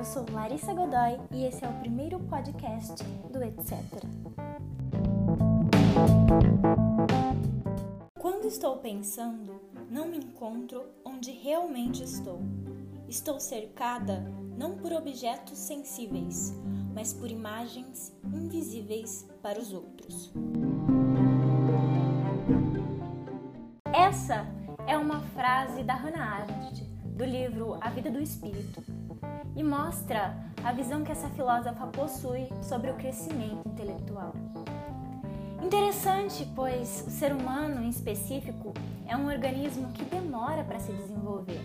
Eu sou Larissa Godoy e esse é o primeiro podcast do Etc. Quando estou pensando, não me encontro onde realmente estou. Estou cercada não por objetos sensíveis, mas por imagens invisíveis para os outros. Essa é uma frase da Hannah Arendt, do livro A Vida do Espírito, e mostra a visão que essa filósofa possui sobre o crescimento intelectual. Interessante, pois o ser humano em específico é um organismo que demora para se desenvolver.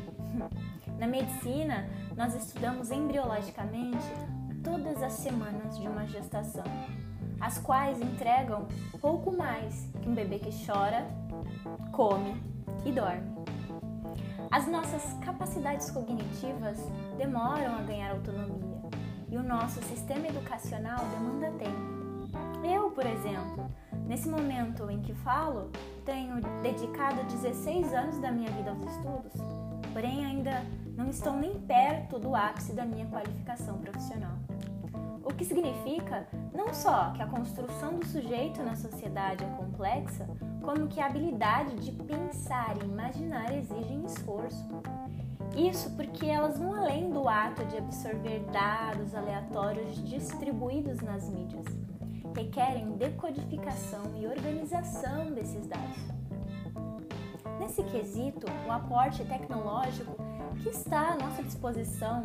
Na medicina, nós estudamos embriologicamente todas as semanas de uma gestação, as quais entregam pouco mais que um bebê que chora, come e dorme. As nossas capacidades cognitivas demoram a ganhar autonomia e o nosso sistema educacional demanda tempo. Eu, por exemplo, nesse momento em que falo, tenho dedicado 16 anos da minha vida aos estudos, porém ainda não estou nem perto do ápice da minha qualificação profissional. O que significa não só que a construção do sujeito na sociedade é complexa, como que a habilidade de pensar e imaginar exigem esforço. Isso porque elas vão além do ato de absorver dados aleatórios distribuídos nas mídias. Requerem decodificação e organização desses dados. Nesse quesito, o aporte tecnológico que está à nossa disposição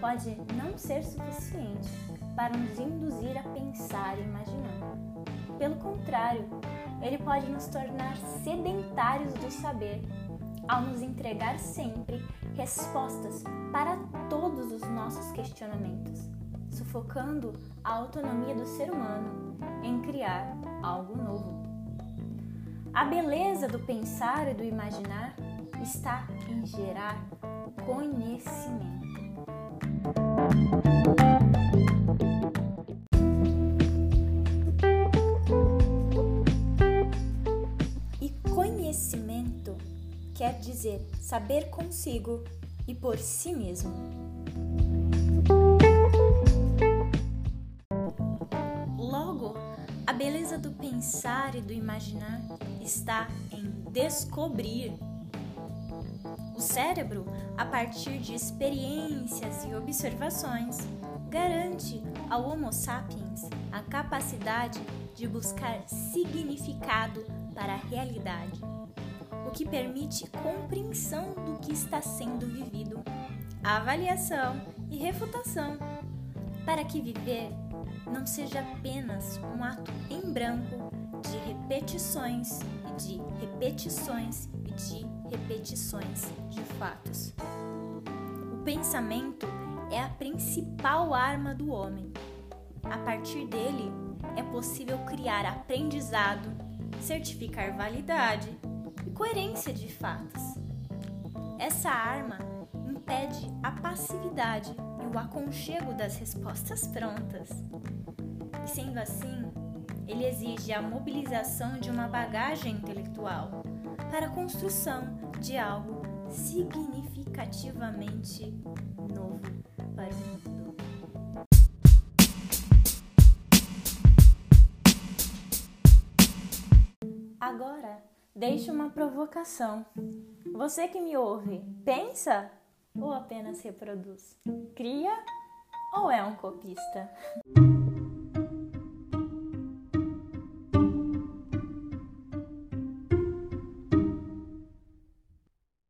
pode não ser suficiente para nos induzir a pensar e imaginar. Pelo contrário, ele pode nos tornar sedentários do saber, ao nos entregar sempre respostas para todos os nossos questionamentos, sufocando a autonomia do ser humano em criar algo novo. A beleza do pensar e do imaginar está em gerar conhecimento. Dizer saber consigo e por si mesmo. Logo, a beleza do pensar e do imaginar está em descobrir. O cérebro, a partir de experiências e observações, garante ao Homo sapiens a capacidade de buscar significado para a realidade, o que permite compreensão do que está sendo vivido, avaliação e refutação, para que viver não seja apenas um ato em branco de repetições e de repetições e de repetições de fatos. O pensamento é a principal arma do homem. A partir dele, é possível criar aprendizado certificar validade coerência de fatos. Essa arma impede a passividade e o aconchego das respostas prontas. E sendo assim, ele exige a mobilização de uma bagagem intelectual para a construção de algo significativamente novo para o mundo. Agora, deixe uma provocação. Você que me ouve, pensa ou apenas reproduz? Cria ou é um copista?